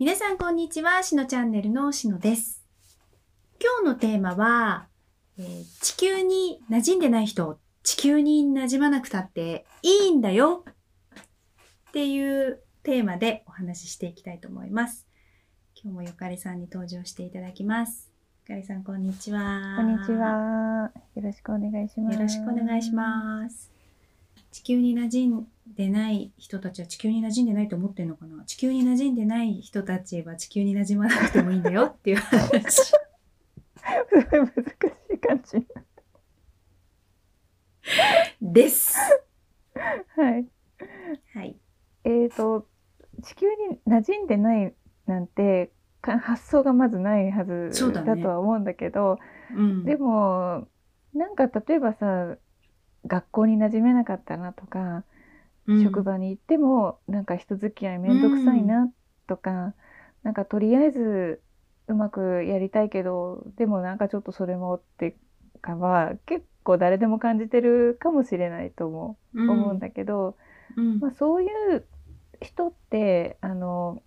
皆さんこんにちは、しのチャンネルのしのです。今日のテーマは、えー地球に馴染んでない人、地球に馴染まなくたっていいんだよっていうテーマでお話ししていきたいと思います。今日もゆかりさんに登場していただきます。ゆかりさんこんにちは。こんにち。は。よろしくお願いします。よろしくお願いします。地球に馴染んでない人たちは地球に馴染んでないと思ってるのかな？地球に馴染んでない人たちは地球に馴染まなくてもいいんだよっていう話。すごい難しい感じ。です。はい。はい。えーと、地球に馴染んでないなんて、か発想がまずないはずそうだねだとは思うんだけど、うん。でも、なんか例えばさ、学校に馴染めなかったなとか、うん。職場に行ってもなんか人付き合いめんどくさいなとか、なんかとりあえずうまくやりたいけどでもなんかちょっとそれもってかは結構誰でも感じてるかもしれないともうん。思うんだけど、うん。まあ、そういう人ってあの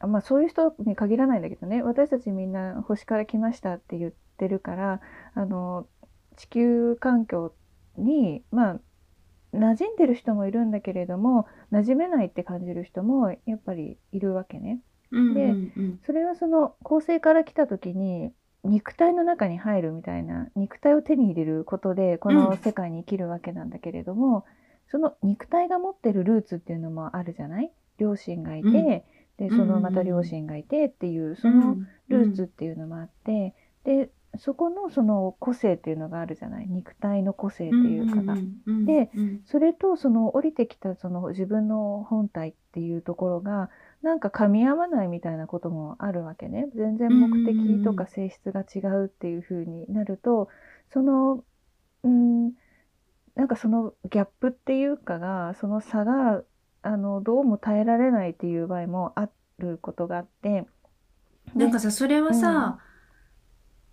あまあそういう人に限らないんだけどね私たちみんな星から来ましたって言ってるからあの地球環境にまあ馴染んでる人もいるんだけれども馴染めないって感じる人もやっぱりいるわけね。うんでうんうん。それはその恒星から来た時に肉体の中に入るみたいな肉体を手に入れることでこの世界に生きるわけなんだけれども、その肉体が持ってるルーツっていうのもあるじゃない？両親がいて、うん。でそのまた両親がいてっていうそのルーツっていうのもあって、でそこのその個性っていうのがあるじゃない？肉体の個性っていうかが。うんでうん。それとその降りてきたその自分の本体っていうところがなんか噛み合わないみたいなこともあるわけね。全然目的とか性質が違うっていう風になるとそのうんなんかそのギャップっていうかがその差があのどうも耐えられないっていう場合もあることがあって。なんかさそれはさ、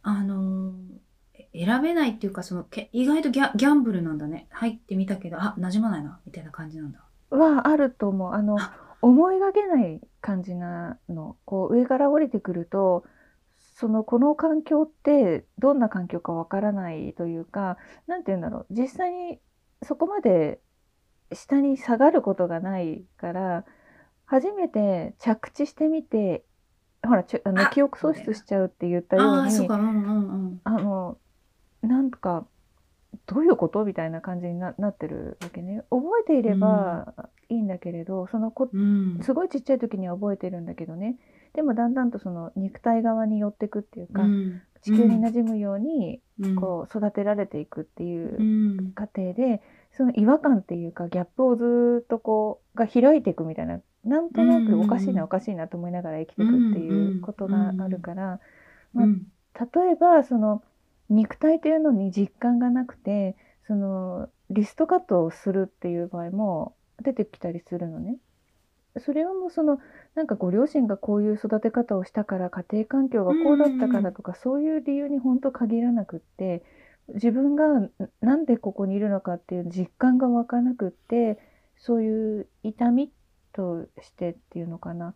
あのー選べないっていうかそのけ意外とギャギャンブルなんだね。入ってみたけどあ馴染まないな。みたいな感じなんだ。はあると思う。あのあ。思いがけない感じなの。こう上から降りてくるとそのこの環境ってどんな環境かわからないというかなんて言うんだろう。実際にそこまで下に下がることがないから初めて着地してみてほらちょあのあ記憶喪失しちゃうって言ったようにああーそうかうんうんうんあのなんかどういうこと？みたいな感じにななってるわけね。覚えていればいいんだけれど、そのこうん。すごいちっちゃい時には覚えてるんだけどね。でもだんだんとその肉体側に寄ってくっていうか、うん。地球に馴染むようにうん。こう育てられていくっていううん。過程で、その違和感っていうかギャップをずっとこうが開いていくみたいななんとなくおかしいなおかしいなと思いながら生きていくっていうことがあるから、まあうん。例えばその肉体というのに実感がなくてそのリストカットをするっていう場合も出てきたりするのね。それはもうそのなんかご両親がこういう育て方をしたから家庭環境がこうだったからとか、そういう理由に本当限らなくって自分がんなんでここにいるのかっていう実感が湧かなくってそういう痛みとしてっていうのかな。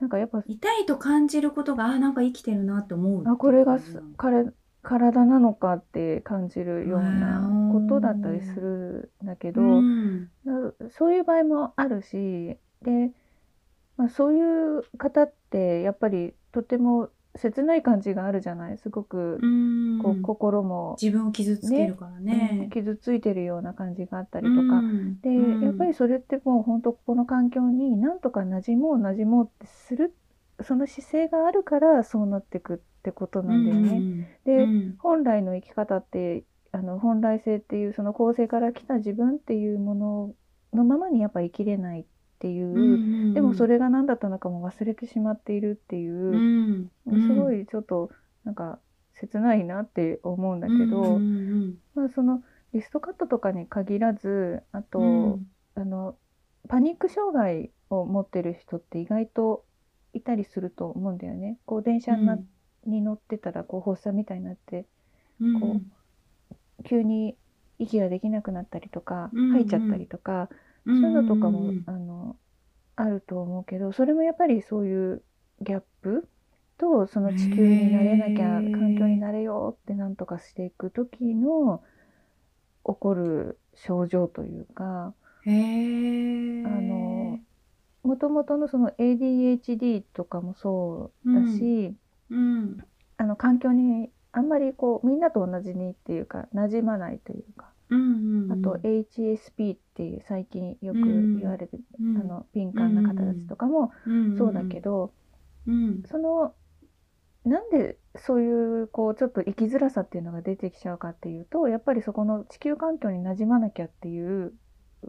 なんかやっぱ痛いと感じることがあなんか生きてるなって思うあこれが彼体なのかって感じるようなことだったりするんだけど、うん。なそういう場合もあるしで、まあ、そういう方ってやっぱりとても切ない感じがあるじゃない？すごくうん。こう、心も、自分を傷つけるからうんね。傷ついてるような感じがあったりとか、うん。で、うん。やっぱりそれってもう本当ここの環境になんとか馴染もう馴染もうってするその姿勢があるからそうなってくってことなんだよね。でうん。本来の生き方ってあの本来性っていうその構成から来た自分っていうもののままにやっぱ生きれないっていう、うんでもそれが何だったのかも忘れてしまっているっていうう、んすごいちょっとなんか切ないなって思うんだけど、うんうんまあ、そのリストカットとかに限らずあと、うん。あのパニック障害を持ってる人って意外といたりすると思うんだよね。こう電車になに乗ってたらこう発作みたいになってうん。こ急に息ができなくなったりとか、うんうん。吐いちゃったりとか、うんそういうのとかも、うんあのあると思うけどそれもやっぱりそういうギャップとその地球になれなきゃ環境になれようってなんとかしていく時の起こる症状というか。あのもともとのその ADHD とかもそうだし、うん。あの環境にあんまりこうみんなと同じにっていうか馴染まないというかうんうんうん。あと HSP っていう最近よくうん。言われてる、うん。あの敏感な方たちとかもそうだけど、うん。そのなんでそういうこうちょっと生きづらさっていうのが出てきちゃうかっていうとやっぱりそこの地球環境に馴染まなきゃっていう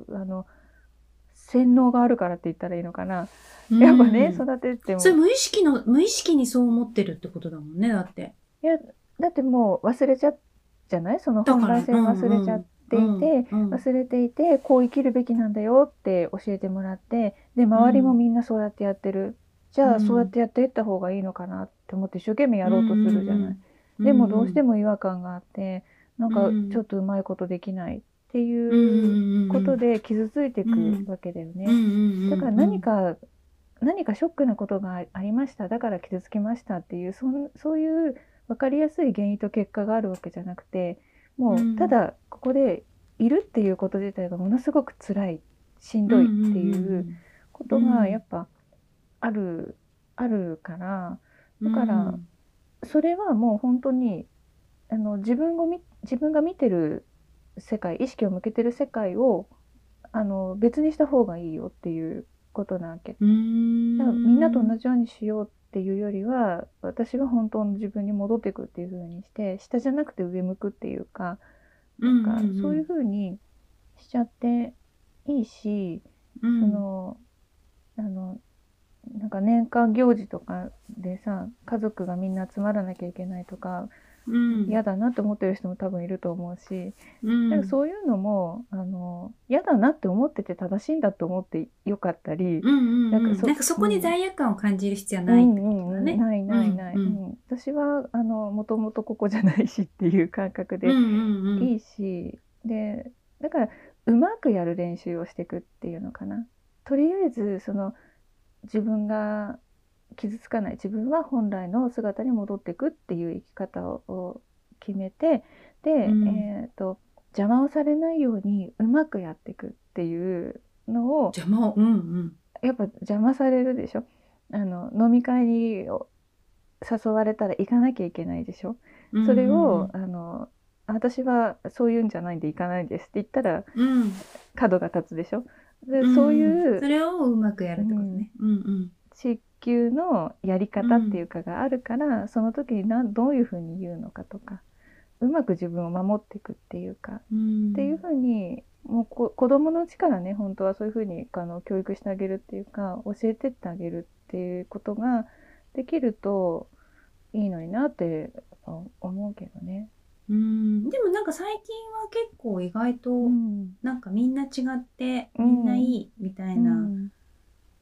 あの洗脳があるからって言ったらいいのかな、うん。やっぱね育てても。それ無意識の、無意識にそう思ってるってことだもんね、だって。いやだってもう忘れちゃうじゃない？その本来性忘れちゃっていて、うんうん。忘れていてこう生きるべきなんだよって教えてもらってで周りもみんなそうやってやってる、じゃあうん。そうやってやっていった方がいいのかなって思って一生懸命やろうとするじゃない。うんでもどうしても、も違和感があってなんかうんちょっとうまいことできないってうんいううん。ことで傷ついていくうん。わけだよね。だから何か何かショックなことがありました。だから傷つきましたっていうそんそういう分かりやすい原因と結果があるわけじゃなくてもうただここでいるっていうこと自体がものすごく辛いしんどいっていうことがやっぱある、あるからだからそれはもう本当にあの自分を見自分が見てる世界意識を向けてる世界をあの別にした方がいいよっていうことなわけ。みんなと同じようにしようっていうよりは私は本当の自分に戻っていくっていう風にして下じゃなくて上向くっていうかなんかそういう風にしちゃっていいし、うん。そのあのなんか年間行事とかでさ家族がみんな集まらなきゃいけないとかうん嫌だなって思ってる人も多分いると思うし、うん。なんかそういうのもあの嫌だなって思ってて正しいんだと思ってよかったり、うんうんうんなんかそなんかそこに罪悪感を感じる必要はないってことだね。うんうんうんないないない、うんうんうん。私はあのもともとここじゃないしっていう感覚でうんうんうん。いいし、でだからうまくやる練習をしていくっていうのかな。とりあえずその自分が傷つかない。自分は本来の姿に戻っていくっていう生き方を決めてで、うん。えー、と邪魔をされないようにうまくやっていくっていうのを邪魔を。うんうん。やっぱ邪魔されるでしょ？あの飲み会に誘われたら行かなきゃいけないでしょ？うんそれを、あの私はそういうんじゃないんで行かないですって言ったらうん。角が立つでしょ？で、うん。そういうそれをうまくやるってことね。うん。うん地球のやり方っていうかがあるから、その時になんどういうふうに言うのかとかうまく自分を守っていくっていうか、うんっていうふうにもうこ子供のうちからね本当はそういうふうにあの教育してあげるっていうか教えてってあげるっていうことができるといいのになってあ思うけどね。うん。でもなんか最近は結構意外とうん。なんかみんな違ってうん。みんないいみたいうなん。ん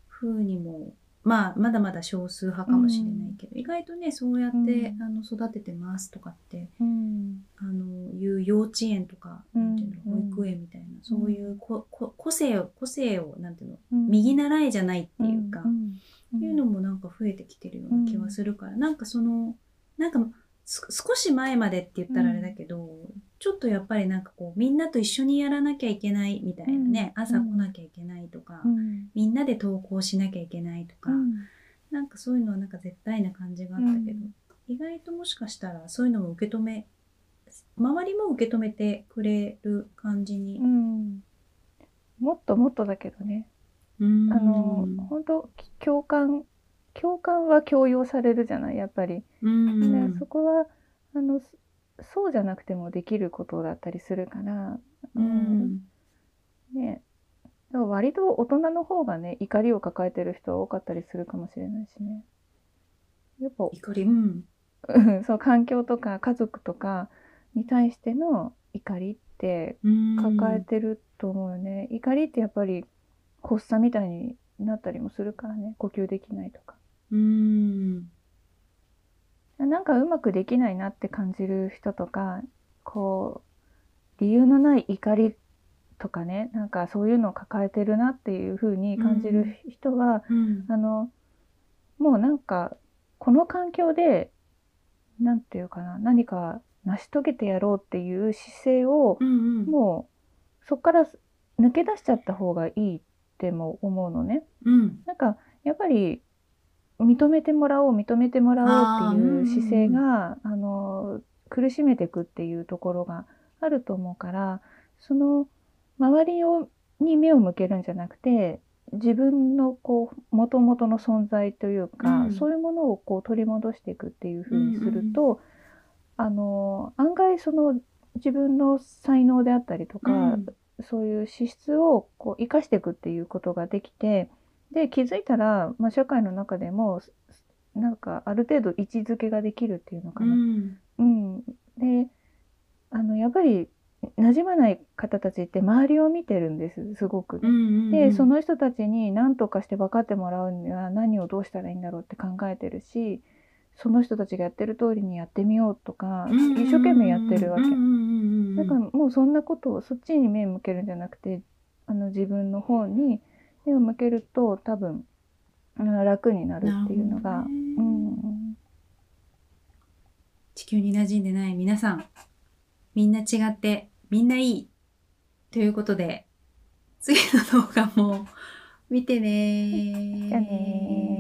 風にも、まあまだまだ少数派かもしれないけど、意外とねそうやって、うん。あの育ててますとかってうん。あのいう幼稚園とか、うん。なんていうの保育園みたいな、そういうここ個性を個性をなんていうの、うん。右習いじゃないっていうか、ん。いうのもなんか増えてきてるような気はするから、なんかそのなんかす少し前までって言ったらあれだけど、ちょっとやっぱりなんかこうみんなと一緒にやらなきゃいけないみたいなね、うん。朝来なきゃいけないとか、うん。みんなで登校しなきゃいけないとか、うん。なんかそういうのはなんか絶対な感じがあったけど、うん。意外ともしかしたらそういうのも受け止め周りも受け止めてくれる感じにう。ん。もっともっとだけどね、うん。あの本当共感共感は強要されるじゃないやっぱり、うん。でそこはあのそそうじゃなくてもできることだったりするから、うん。ね。だから割と大人の方がね怒りを抱えてる人は多かったりするかもしれないしね。やっぱ怒り、うんうん。そう環境とか家族とかに対しての怒りってうん、抱えてると思うよね、怒りってやっぱり発作みたいになったりもするからね。呼吸できないとかうん。なんかうまくできないなって感じる人とかこう理由のない怒りとかねなんかそういうのを抱えてるなっていう風に感じる人は、うん。あのもうなんかこの環境でなんていうかな何か成し遂げてやろうっていう姿勢をうんうん。もうそこから抜け出しちゃった方がいいっても思うのね。うん。なんかやっぱり認めてもらおう認めてもらおうっていう姿勢があの苦しめていくっていうところがあると思うからその周りをに目を向けるんじゃなくて自分のこう元々の存在というか、うん。そういうものをこう取り戻していくっていうふうにすると、あの案外その自分の才能であったりとか、うん。そういう資質をこう生かしていくっていうことができてで気づいたら、まあ、社会の中でもすなんかある程度位置づけができるっていうのかな。うんうんであのやっぱり馴染まない方たちって周りを見てるんですすごくね。うんうんでその人たちに何とかして分かってもらうには何をどうしたらいいんだろうって考えてるしその人たちがやってる通りにやってみようとか一生懸命やってるわけ。うんうんうんうんだからもうそんなことをそっちに目向けるんじゃなくてあの自分の方に目を向けると多分楽になるっていうのが、うん。地球に馴染んでない皆さん、みんな違って、みんないい。ということで、次の動画も見てねー。じゃあねー